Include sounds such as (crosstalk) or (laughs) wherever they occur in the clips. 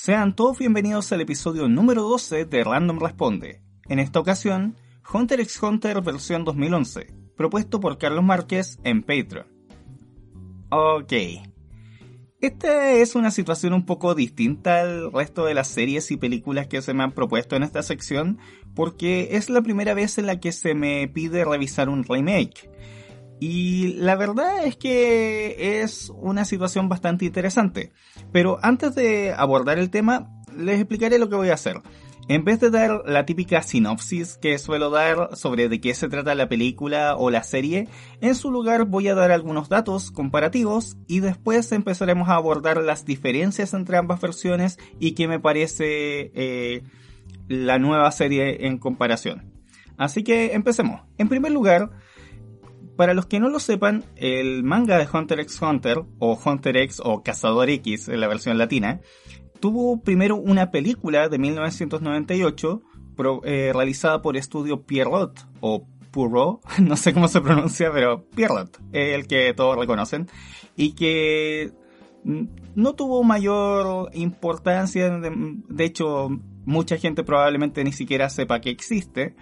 Sean todos bienvenidos al episodio número 12 de Random Responde. En esta ocasión, Hunter x Hunter versión 2011, propuesto por Carlos Márquez en Patreon. Ok. Esta es una situación un poco distinta al resto de las series y películas que se me han propuesto en esta sección, porque es la primera vez en la que se me pide revisar un remake. Y la verdad es que es una situación bastante interesante. Pero antes de abordar el tema, les explicaré lo que voy a hacer. En vez de dar la típica sinopsis que suelo dar sobre de qué se trata la película o la serie, en su lugar voy a dar algunos datos comparativos y después empezaremos a abordar las diferencias entre ambas versiones y qué me parece eh, la nueva serie en comparación. Así que empecemos. En primer lugar, para los que no lo sepan, el manga de Hunter x Hunter, o Hunter x o Cazador X en la versión latina, tuvo primero una película de 1998 eh, realizada por estudio Pierrot, o Purro, (laughs) no sé cómo se pronuncia, pero Pierrot, el que todos reconocen, y que no tuvo mayor importancia, de hecho mucha gente probablemente ni siquiera sepa que existe,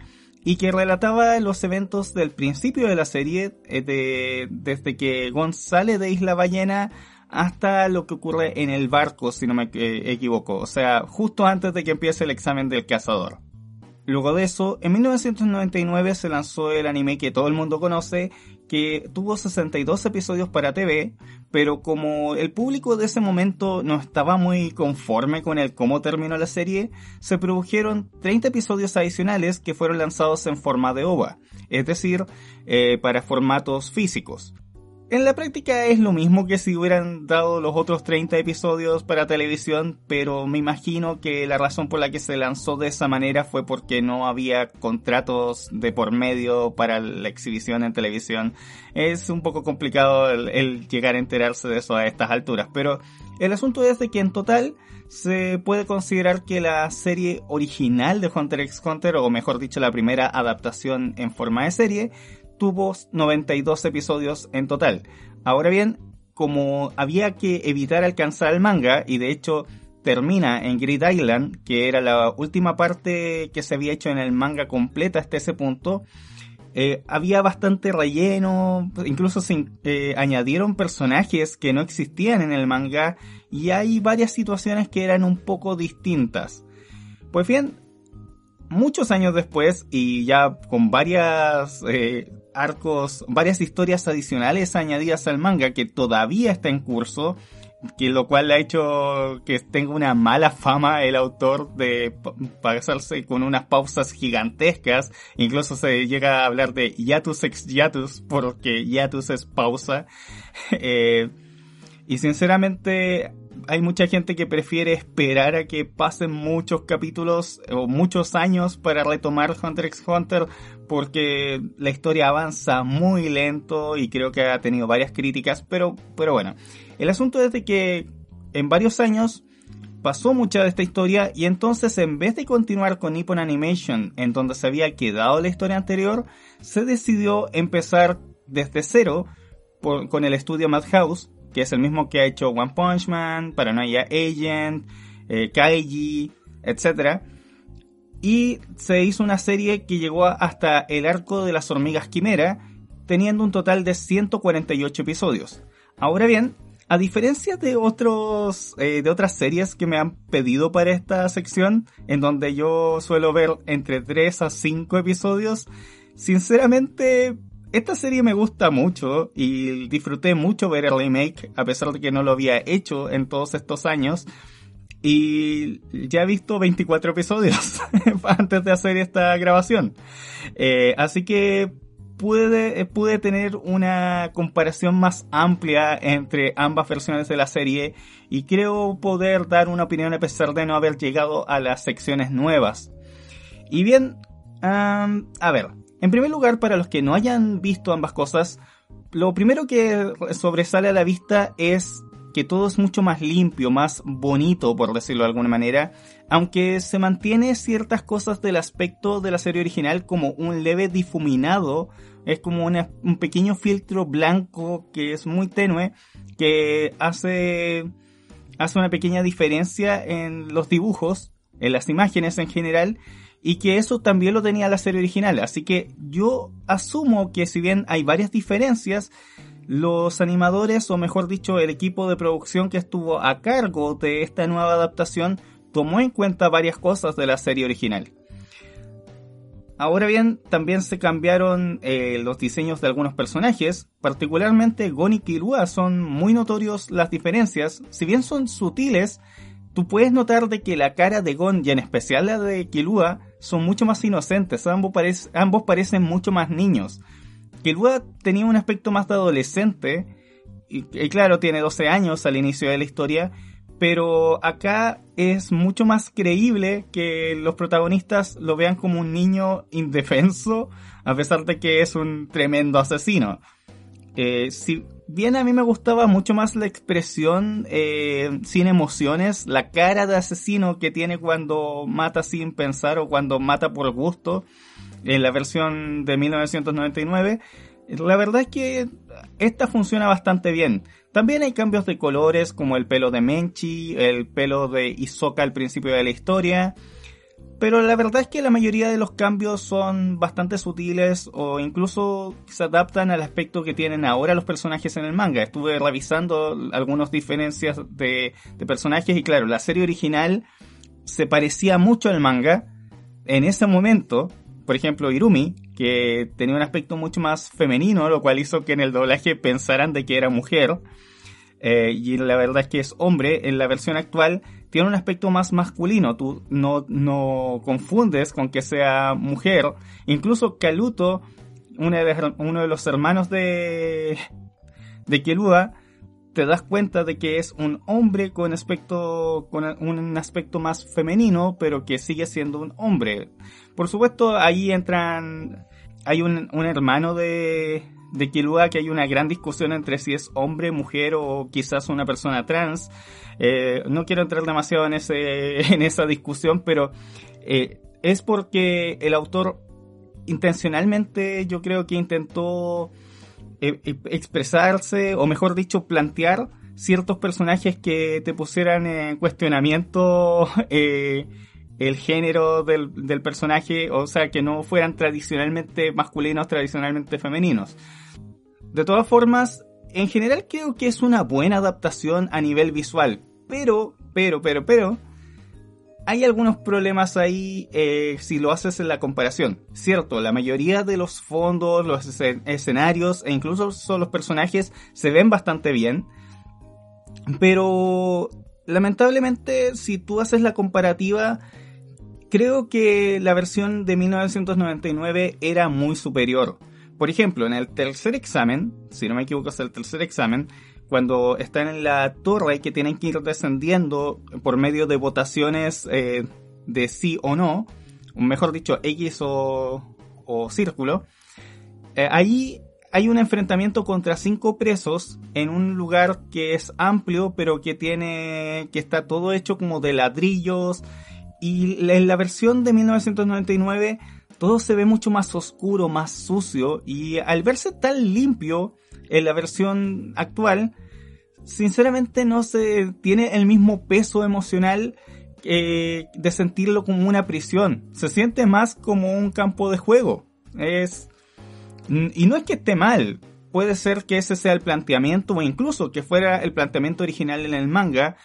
y que relataba los eventos del principio de la serie, eh, desde que Gon sale de Isla Ballena hasta lo que ocurre en el barco, si no me equivoco, o sea, justo antes de que empiece el examen del cazador. Luego de eso, en 1999 se lanzó el anime que todo el mundo conoce, que tuvo 62 episodios para TV, pero como el público de ese momento no estaba muy conforme con el cómo terminó la serie, se produjeron 30 episodios adicionales que fueron lanzados en forma de OVA, es decir, eh, para formatos físicos. En la práctica es lo mismo que si hubieran dado los otros 30 episodios para televisión, pero me imagino que la razón por la que se lanzó de esa manera fue porque no había contratos de por medio para la exhibición en televisión. Es un poco complicado el, llegar a enterarse de eso a estas alturas, pero el asunto es de que en total se puede considerar que la serie original de Hunter x Hunter, o mejor dicho la primera adaptación en forma de serie, tuvo 92 episodios en total. Ahora bien, como había que evitar alcanzar el manga, y de hecho termina en Great Island, que era la última parte que se había hecho en el manga completa hasta ese punto, eh, había bastante relleno, incluso se eh, añadieron personajes que no existían en el manga y hay varias situaciones que eran un poco distintas. Pues bien, muchos años después y ya con varias eh, arcos, varias historias adicionales añadidas al manga que todavía está en curso, que lo cual ha hecho que tenga una mala fama el autor de pasarse con unas pausas gigantescas, incluso se llega a hablar de hiatus ex hiatus, porque hiatus es pausa, (laughs) eh, y sinceramente hay mucha gente que prefiere esperar a que pasen muchos capítulos o muchos años para retomar Hunter x Hunter porque la historia avanza muy lento y creo que ha tenido varias críticas, pero, pero bueno, el asunto es de que en varios años pasó mucha de esta historia y entonces en vez de continuar con Nippon Animation en donde se había quedado la historia anterior, se decidió empezar desde cero con el estudio Madhouse que es el mismo que ha hecho One Punch Man, Paranoia Agent, eh, Kaiji, etc. Y se hizo una serie que llegó hasta el arco de las hormigas quimera, teniendo un total de 148 episodios. Ahora bien, a diferencia de otros eh, de otras series que me han pedido para esta sección, en donde yo suelo ver entre 3 a 5 episodios, sinceramente esta serie me gusta mucho y disfruté mucho ver el remake, a pesar de que no lo había hecho en todos estos años. Y ya he visto 24 episodios (laughs) antes de hacer esta grabación. Eh, así que pude, pude tener una comparación más amplia entre ambas versiones de la serie y creo poder dar una opinión a pesar de no haber llegado a las secciones nuevas. Y bien, a ver, en primer lugar, para los que no hayan visto ambas cosas, lo primero que sobresale a la vista es que todo es mucho más limpio, más bonito, por decirlo de alguna manera, aunque se mantiene ciertas cosas del aspecto de la serie original como un leve difuminado, es como un pequeño filtro blanco que es muy tenue, que hace hace una pequeña diferencia en los dibujos, en las imágenes en general, y que eso también lo tenía la serie original. Así que yo asumo que si bien hay varias diferencias, los animadores, o mejor dicho, el equipo de producción que estuvo a cargo de esta nueva adaptación, tomó en cuenta varias cosas de la serie original. Ahora bien, también se cambiaron eh, los diseños de algunos personajes, particularmente Gon y Killua son muy notorios las diferencias, si bien son sutiles, tú puedes notar de que la cara de Gon y en especial la de Killua son mucho más inocentes, ambos, parecen mucho más niños. Killua tenía un aspecto más de adolescente, y, claro, tiene 12 años al inicio de la historia, pero acá es mucho más creíble que los protagonistas lo vean como un niño indefenso, a pesar de que es un tremendo asesino. Eh, bien a mí me gustaba mucho más la expresión eh, sin emociones, la cara de asesino que tiene cuando mata sin pensar o cuando mata por gusto, en la versión de 1999, la verdad es que esta funciona bastante bien. También hay cambios de colores como el pelo de Menchi, el pelo de Isoka al principio de la historia. Pero la verdad es que la mayoría de los cambios son bastante sutiles o incluso se adaptan al aspecto que tienen ahora los personajes en el manga. Estuve revisando algunas diferencias de, de personajes y claro, la serie original se parecía mucho al manga en ese momento. Por ejemplo, Irumi, que tenía un aspecto mucho más femenino, lo cual hizo que en el doblaje pensaran de que era mujer. Eh, y la verdad es que es hombre, en la versión actual tiene un aspecto más masculino, tú no, no confundes con que sea mujer, incluso Kaluto, uno de, uno de los hermanos de, de Kelua, te das cuenta de que es un hombre con aspecto, con un aspecto más femenino, pero que sigue siendo un hombre. Por supuesto, ahí entran, hay un, un hermano de, de Kilua que hay una gran discusión entre si es hombre, mujer o quizás una persona trans. Eh, no quiero entrar demasiado en, ese, (laughs) en esa discusión, pero eh, es porque el autor intencionalmente yo creo que intentó eh, expresarse, o mejor dicho, plantear ciertos personajes que te pusieran en cuestionamiento (laughs) el género del, del, personaje, o sea, que no fueran tradicionalmente masculinos, tradicionalmente femeninos. De todas formas, en general creo que es una buena adaptación a nivel visual, pero, pero, pero, pero, hay algunos problemas ahí eh, si lo haces en la comparación. Cierto, la mayoría de los fondos, los escenarios e incluso los personajes se ven bastante bien, pero lamentablemente si tú haces la comparativa creo que la versión de 1999 era muy superior. Por ejemplo, en el tercer examen, si no me equivoco es el tercer examen, cuando están en la torre que tienen que ir descendiendo por medio de votaciones eh, de sí o no, mejor dicho, X o, o círculo, eh, ahí hay un enfrentamiento contra cinco presos en un lugar que es amplio, pero que tiene, que está todo hecho como de ladrillos, y en la versión de 1999 todo se ve mucho más oscuro, más sucio y al verse tan limpio en la versión actual, sinceramente no se tiene el mismo peso emocional eh, de sentirlo como una prisión. Se siente más como un campo de juego. Es y no es que esté mal. Puede ser que ese sea el planteamiento o incluso que fuera el planteamiento original en el manga,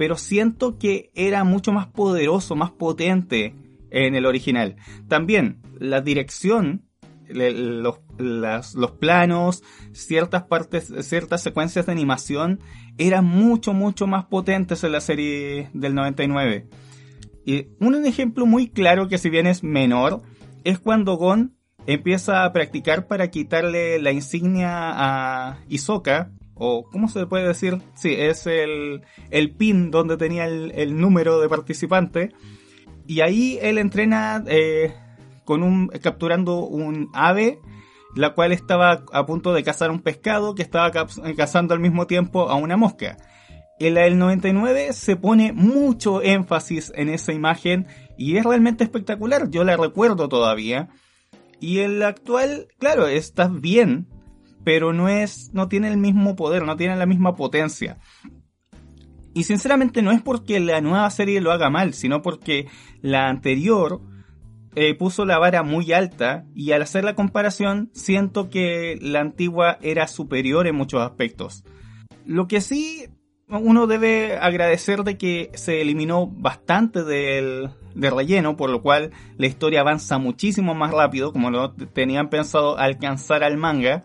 pero siento que era mucho más poderoso, más potente en el original. También la dirección, los, los planos, ciertas partes, ciertas secuencias de animación eran mucho, mucho más potentes en la serie del 99. Y un ejemplo muy claro que si bien es menor, es cuando Gon empieza a practicar para quitarle la insignia a Isoka o ¿cómo se puede decir? Sí, es el, el pin donde tenía el, número de participante. Y ahí él entrena eh, con un, capturando un ave, la cual estaba a punto de cazar un pescado que estaba cazando al mismo tiempo a una mosca. En la del 99 se pone mucho énfasis en esa imagen y es realmente espectacular, yo la recuerdo todavía. Y en la actual, claro, está bien, pero no es, no tiene el mismo poder, no tiene la misma potencia. Y sinceramente no es porque la nueva serie lo haga mal, sino porque la anterior eh, puso la vara muy alta y al hacer la comparación siento que la antigua era superior en muchos aspectos. Lo que sí uno debe agradecer de que se eliminó bastante del, relleno, por lo cual la historia avanza muchísimo más rápido, como lo tenían pensado alcanzar al manga,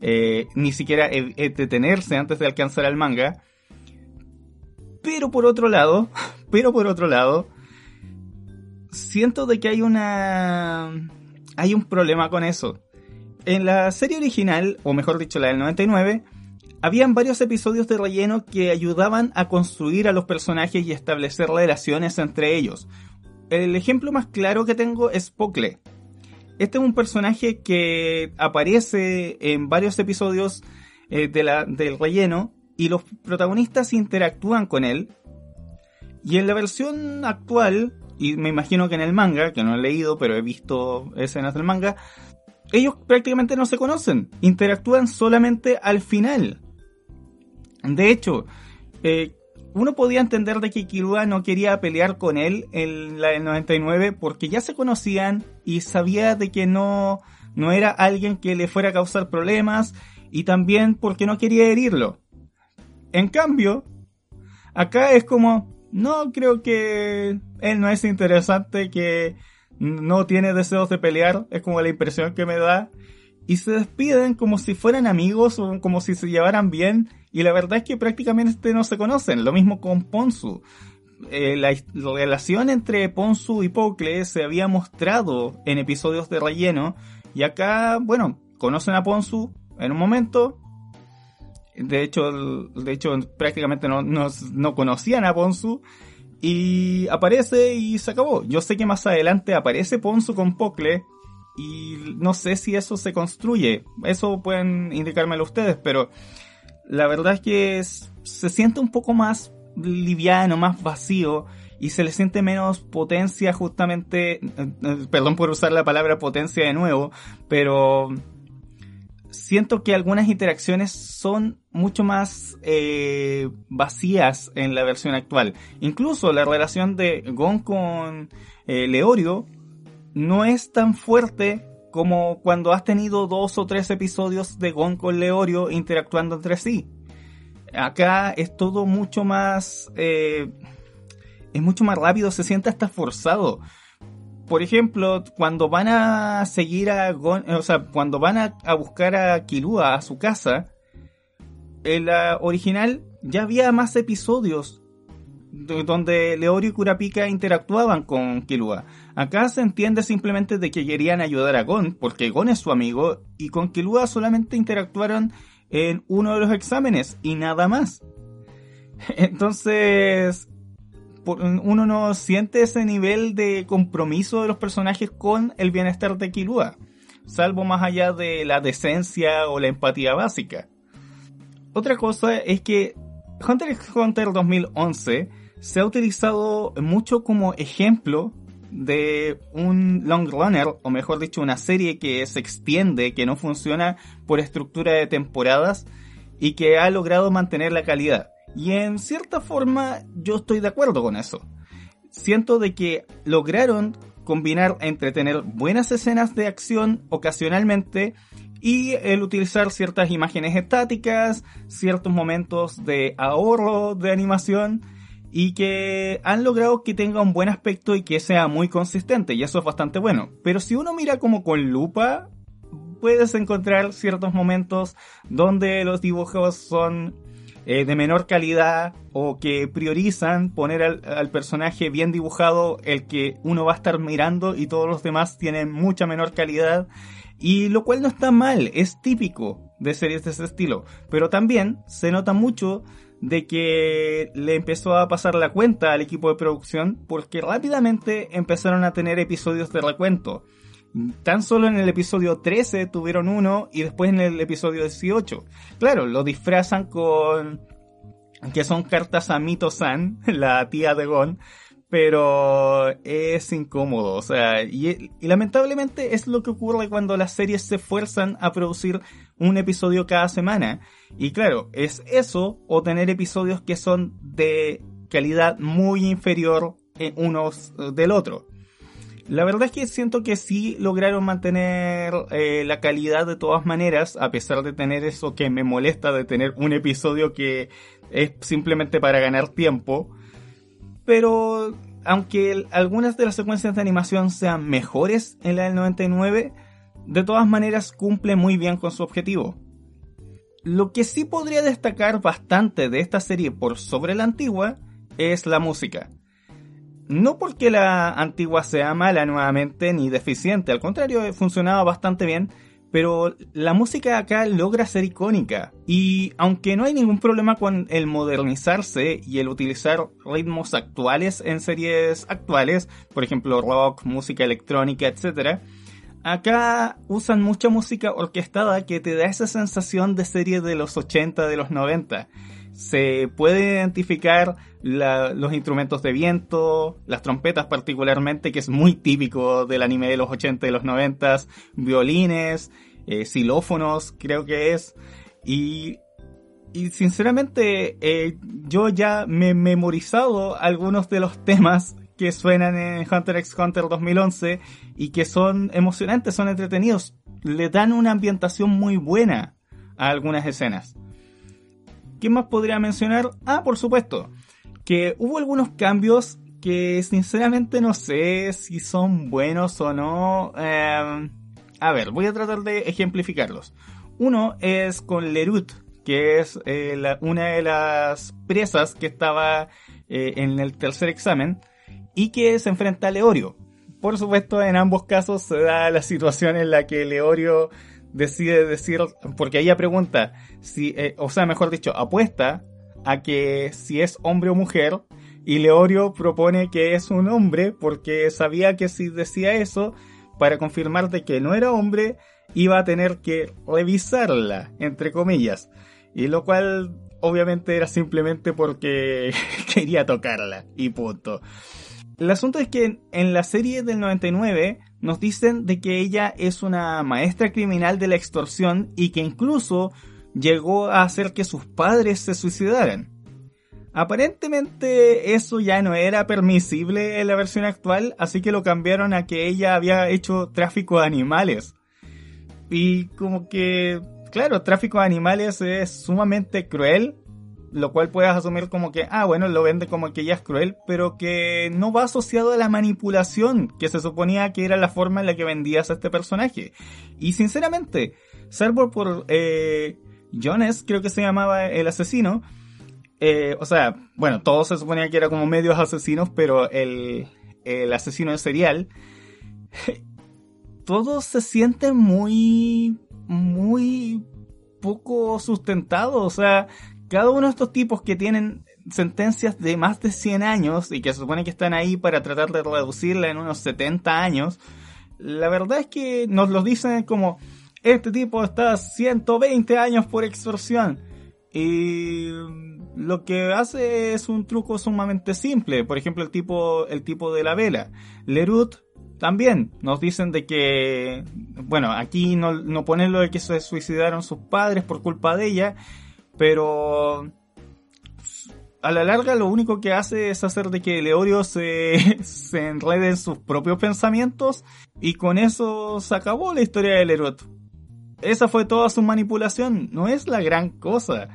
eh, ni siquiera detenerse antes de alcanzar al manga. Pero por otro lado, (laughs) pero por otro lado, siento de que hay una... hay un problema con eso. En la serie original, o mejor dicho la del 99, habían varios episodios de relleno que ayudaban a construir a los personajes y establecer relaciones entre ellos. El ejemplo más claro que tengo es Pocle. Este es un personaje que aparece en varios episodios eh, de la, del relleno y los protagonistas interactúan con él. Y en la versión actual, y me imagino que en el manga, que no he leído, pero he visto escenas del manga, ellos prácticamente no se conocen, interactúan solamente al final. De hecho, eh, uno podía entender de que Kirua no quería pelear con él en la del 99 porque ya se conocían y sabía de que no, no era alguien que le fuera a causar problemas y también porque no quería herirlo. En cambio, acá es como, no creo que él no es interesante, que no tiene deseos de pelear, es como la impresión que me da. Y se despiden como si fueran amigos o como si se llevaran bien. Y la verdad es que prácticamente no se conocen. Lo mismo con Ponzu. Eh, la, relación entre Ponzu y Pocle se había mostrado en episodios de relleno. Y acá, bueno, conocen a Ponzu en un momento, de hecho, de hecho prácticamente no, no, conocían a Ponzu. Y aparece y se acabó. Yo sé que más adelante aparece Ponzu con Pocle. Y no sé si eso se construye. Eso pueden indicármelo ustedes. Pero la verdad es que se siente un poco más liviano, más vacío. Y se le siente menos potencia justamente. Eh, eh, perdón por usar la palabra potencia de nuevo. Pero siento que algunas interacciones son mucho más eh, vacías en la versión actual. Incluso la relación de Gon con eh, Leorio no es tan fuerte como cuando has tenido dos o tres episodios de Gon con Leorio interactuando entre sí. Acá es todo mucho más... Eh, es mucho más rápido, se siente hasta forzado por ejemplo, cuando van a seguir a Gon, o sea, cuando van a, buscar a Kilua a su casa, en la original ya había más episodios donde Leorio y Kurapika interactuaban con Kilua. Acá se entiende simplemente de que querían ayudar a Gon, porque Gon es su amigo, y con Kilua solamente interactuaron en uno de los exámenes y nada más. (laughs) Entonces, uno no siente ese nivel de compromiso de los personajes con el bienestar de Kilua, salvo más allá de la decencia o la empatía básica. Otra cosa es que Hunter x Hunter 2011 se ha utilizado mucho como ejemplo de un long runner, o mejor dicho, una serie que se extiende, que no funciona por estructura de temporadas y que ha logrado mantener la calidad. Y en cierta forma yo estoy de acuerdo con eso. Siento de que lograron combinar entre tener buenas escenas de acción ocasionalmente y el utilizar ciertas imágenes estáticas, ciertos momentos de ahorro de animación y que han logrado que tenga un buen aspecto y que sea muy consistente y eso es bastante bueno. Pero si uno mira como con lupa, puedes encontrar ciertos momentos donde los dibujos son eh, de menor calidad o que priorizan poner al, personaje bien dibujado el que uno va a estar mirando y todos los demás tienen mucha menor calidad y lo cual no está mal, es típico de series de ese estilo, pero también se nota mucho de que le empezó a pasar la cuenta al equipo de producción porque rápidamente empezaron a tener episodios de recuento. Tan solo en el episodio 13 tuvieron uno y después en el episodio 18. Claro, lo disfrazan con que son cartas a Mito-san, (laughs) la tía de Gon, pero es incómodo, o sea, y, lamentablemente es lo que ocurre cuando las series se esfuerzan a producir un episodio cada semana. Y claro, es eso o tener episodios que son de calidad muy inferior en unos del otro. La verdad es que siento que sí lograron mantener eh, la calidad de todas maneras, a pesar de tener eso que me molesta de tener un episodio que es simplemente para ganar tiempo. Pero aunque algunas de las secuencias de animación sean mejores en la del 99, de todas maneras cumple muy bien con su objetivo. Lo que sí podría destacar bastante de esta serie por sobre la antigua es la música. No porque la antigua sea mala nuevamente ni deficiente, al contrario, funcionaba bastante bien, pero la música acá logra ser icónica. Y aunque no hay ningún problema con el modernizarse y el utilizar ritmos actuales en series actuales, por ejemplo rock, música electrónica, etc., acá usan mucha música orquestada que te da esa sensación de serie de los 80, de los 90 se puede identificar los instrumentos de viento, las trompetas particularmente, que es muy típico del anime de los 80 y los 90, violines, eh, xilófonos, creo que es. Y, y sinceramente, eh, yo ya me he memorizado algunos de los temas que suenan en Hunter x Hunter 2011 y que son emocionantes, son entretenidos, le dan una ambientación muy buena a algunas escenas. ¿Qué más podría mencionar? Ah, por supuesto, que hubo algunos cambios que sinceramente no sé si son buenos o no. Em, a ver, voy a tratar de ejemplificarlos. Uno es con Lerut, que es eh, una de las presas que estaba eh, en el tercer examen y que se enfrenta a Leorio. Por supuesto, en ambos casos se da la situación en la que Leorio decide decir, porque ella pregunta si, eh, o sea, mejor dicho, apuesta a que si es hombre o mujer, y Leorio propone que es un hombre porque sabía que si decía eso, para confirmar de que no era hombre, iba a tener que revisarla, entre comillas. Y lo cual obviamente era simplemente porque (laughs) quería tocarla, y punto. El asunto es que en la serie del 99 nos dicen de que ella es una maestra criminal de la extorsión y que incluso llegó a hacer que sus padres se suicidaran. Aparentemente eso ya no era permisible en la versión actual, así que lo cambiaron a que ella había hecho tráfico de animales. Y como que, claro, tráfico de animales es sumamente cruel lo cual puedes asumir como que, ah, bueno, lo vende como que ella es cruel, pero que no va asociado a la manipulación, que se suponía que era la forma en la que vendías a este personaje. Y sinceramente, salvo por eh, Jones, creo que se llamaba el asesino, eh, o sea, bueno, todo se suponía que era como medios asesinos, pero el, el asesino en serial, (laughs) todo se siente muy, muy poco sustentado, o sea, cada uno de estos tipos que tienen sentencias de más de 100 años y que se supone que están ahí para tratar de reducirla en unos 70 años, la verdad es que nos lo dicen como, este tipo está 120 años por extorsión. Y lo que hace es un truco sumamente simple. Por ejemplo, el tipo, el tipo de la vela. Lerut también nos dicen de que, bueno, aquí no, no ponen lo de que se suicidaron sus padres por culpa de ella, pero a la larga lo único que hace es hacer de que Leorio se, (laughs) se enrede en sus propios pensamientos y con eso se acabó la historia del Erot. Esa fue toda su manipulación, no es la gran cosa.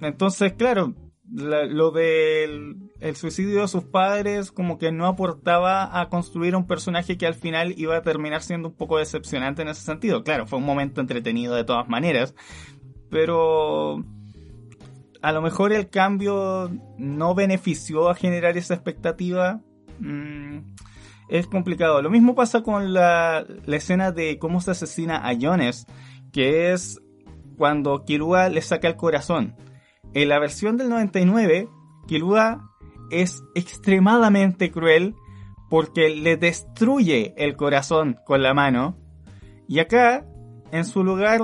Entonces, claro, lo del el suicidio de sus padres como que no aportaba a construir un personaje que al final iba a terminar siendo un poco decepcionante en ese sentido. Claro, fue un momento entretenido de todas maneras, pero a lo mejor el cambio no benefició a generar esa expectativa. Mm, es complicado. Lo mismo pasa con la, escena de cómo se asesina a Jones, que es cuando Kilua le saca el corazón. En la versión del 99, Kilua es extremadamente cruel porque le destruye el corazón con la mano. Y acá, en su lugar,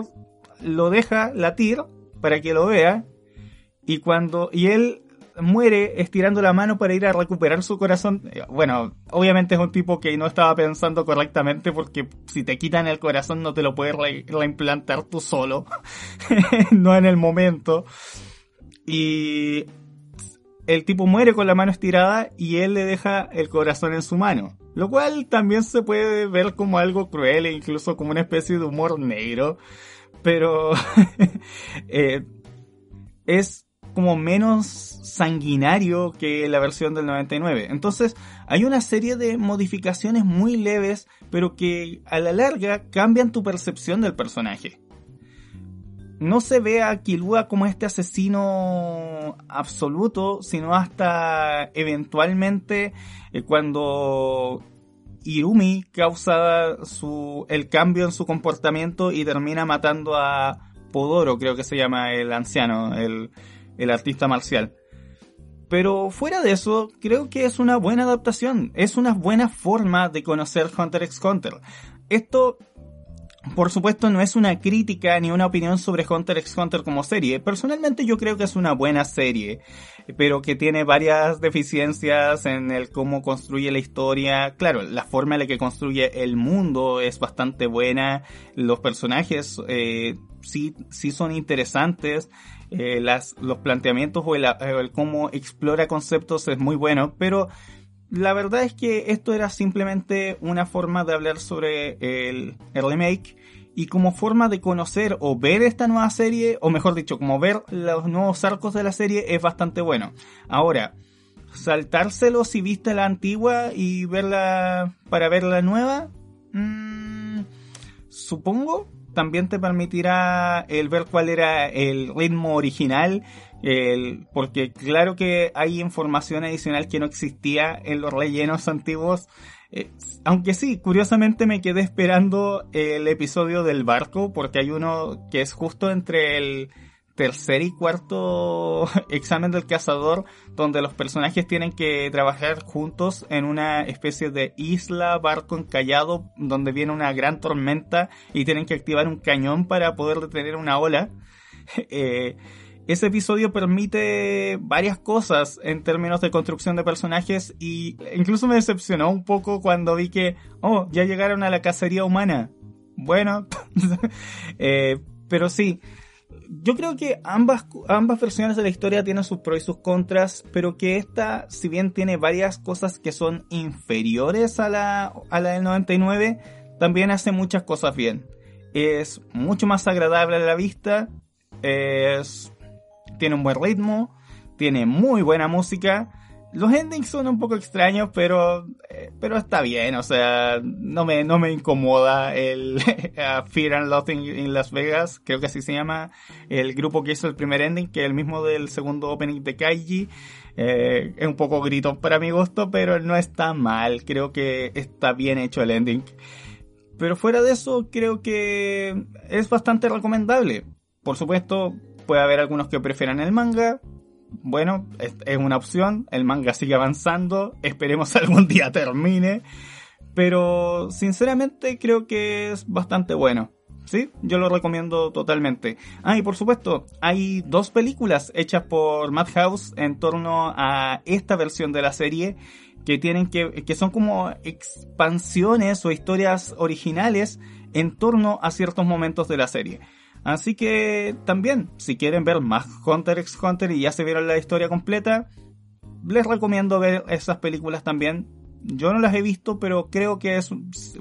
lo deja latir para que lo vea y cuando, y él muere estirando la mano para ir a recuperar su corazón. Eh, bueno, obviamente es un tipo que no estaba pensando correctamente porque si te quitan el corazón no te lo puedes reimplantar tú solo, (laughs) no en el momento. Y el tipo muere con la mano estirada y él le deja el corazón en su mano. Lo cual también se puede ver como algo cruel e incluso como una especie de humor negro. Pero (laughs) eh, es como menos sanguinario que la versión del 99. Entonces hay una serie de modificaciones muy leves, pero que a la larga cambian tu percepción del personaje no se ve a Kilua como este asesino absoluto, sino hasta eventualmente eh, cuando Irumi causa su, el cambio en su comportamiento y termina matando a Podoro, creo que se llama el anciano, el, el artista marcial. Pero fuera de eso, creo que es una buena adaptación, es una buena forma de conocer Hunter x Hunter. Esto por supuesto, no es una crítica ni una opinión sobre Hunter x Hunter como serie. Personalmente yo creo que es una buena serie, pero que tiene varias deficiencias en el cómo construye la historia. Claro, la forma en la que construye el mundo es bastante buena. Los personajes eh, sí, sí son interesantes. Eh, las, los planteamientos o el, cómo explora conceptos es muy bueno, pero la verdad es que esto era simplemente una forma de hablar sobre el, remake y como forma de conocer o ver esta nueva serie, o mejor dicho, como ver los nuevos arcos de la serie es bastante bueno. Ahora, saltárselo si viste la antigua y verla para ver la nueva, mm, supongo también te permitirá el ver cuál era el ritmo original el, porque claro que hay información adicional que no existía en los rellenos antiguos. Eh, aunque sí, curiosamente me quedé esperando el episodio del barco, porque hay uno que es justo entre el tercer y cuarto (laughs) examen del cazador, donde los personajes tienen que trabajar juntos en una especie de isla, barco encallado, donde viene una gran tormenta y tienen que activar un cañón para poder detener una ola. (laughs) eh, ese episodio permite varias cosas en términos de construcción de personajes y incluso me decepcionó un poco cuando vi que, oh, ya llegaron a la cacería humana. Bueno, (laughs) eh, pero sí, yo creo que ambas, ambas versiones de la historia tienen sus pros y sus contras, pero que esta, si bien tiene varias cosas que son inferiores a la, a la del 99, también hace muchas cosas bien. Es mucho más agradable a la vista, es tiene un buen ritmo, tiene muy buena música. Los endings son un poco extraños, pero, eh, pero está bien, o sea, no me, no me incomoda el (laughs) Fear and Loathing in Las Vegas, creo que así se llama, el grupo que hizo el primer ending, que es el mismo del segundo opening de Kaiji. Eh, es un poco grito para mi gusto, pero no está mal, creo que está bien hecho el ending. Pero fuera de eso, creo que es bastante recomendable. Por supuesto, Puede haber algunos que prefieran el manga. Bueno, es, una opción. El manga sigue avanzando. Esperemos (laughs) algún día termine. Pero sinceramente creo que es bastante bueno. Sí, yo lo recomiendo totalmente. Ah, y por supuesto, hay dos películas hechas por Madhouse en torno a esta versión de la serie que tienen que, que son como expansiones o historias originales en torno a ciertos momentos de la serie. Así que también, si quieren ver más Hunter x Hunter y ya se vieron la historia completa, les recomiendo ver esas películas también. Yo no las he visto, pero creo que es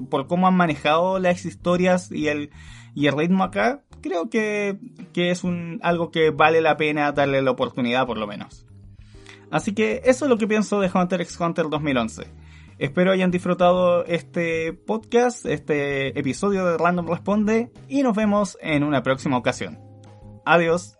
por cómo han manejado las historias y el, y el ritmo acá, creo que, que es un, algo que vale la pena darle la oportunidad por lo menos. Así que eso es lo que pienso de Hunter x Hunter 2011. Espero hayan disfrutado este podcast, este episodio de Random Responde y nos vemos en una próxima ocasión. Adiós.